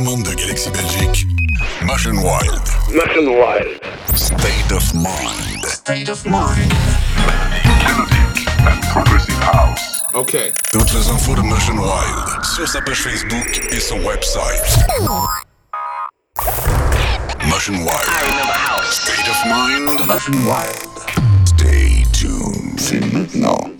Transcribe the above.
demande de Galaxy Belgique, Machine Wild. Machine Wild. State of Mind. State of Mind. Melodic and Progressive House. OK. Toutes les infos de Machine Wild sur sa page Facebook et son website. Machine Wild. I remember house. State of Mind. Machine Wild. Stay tuned. C'est maintenant.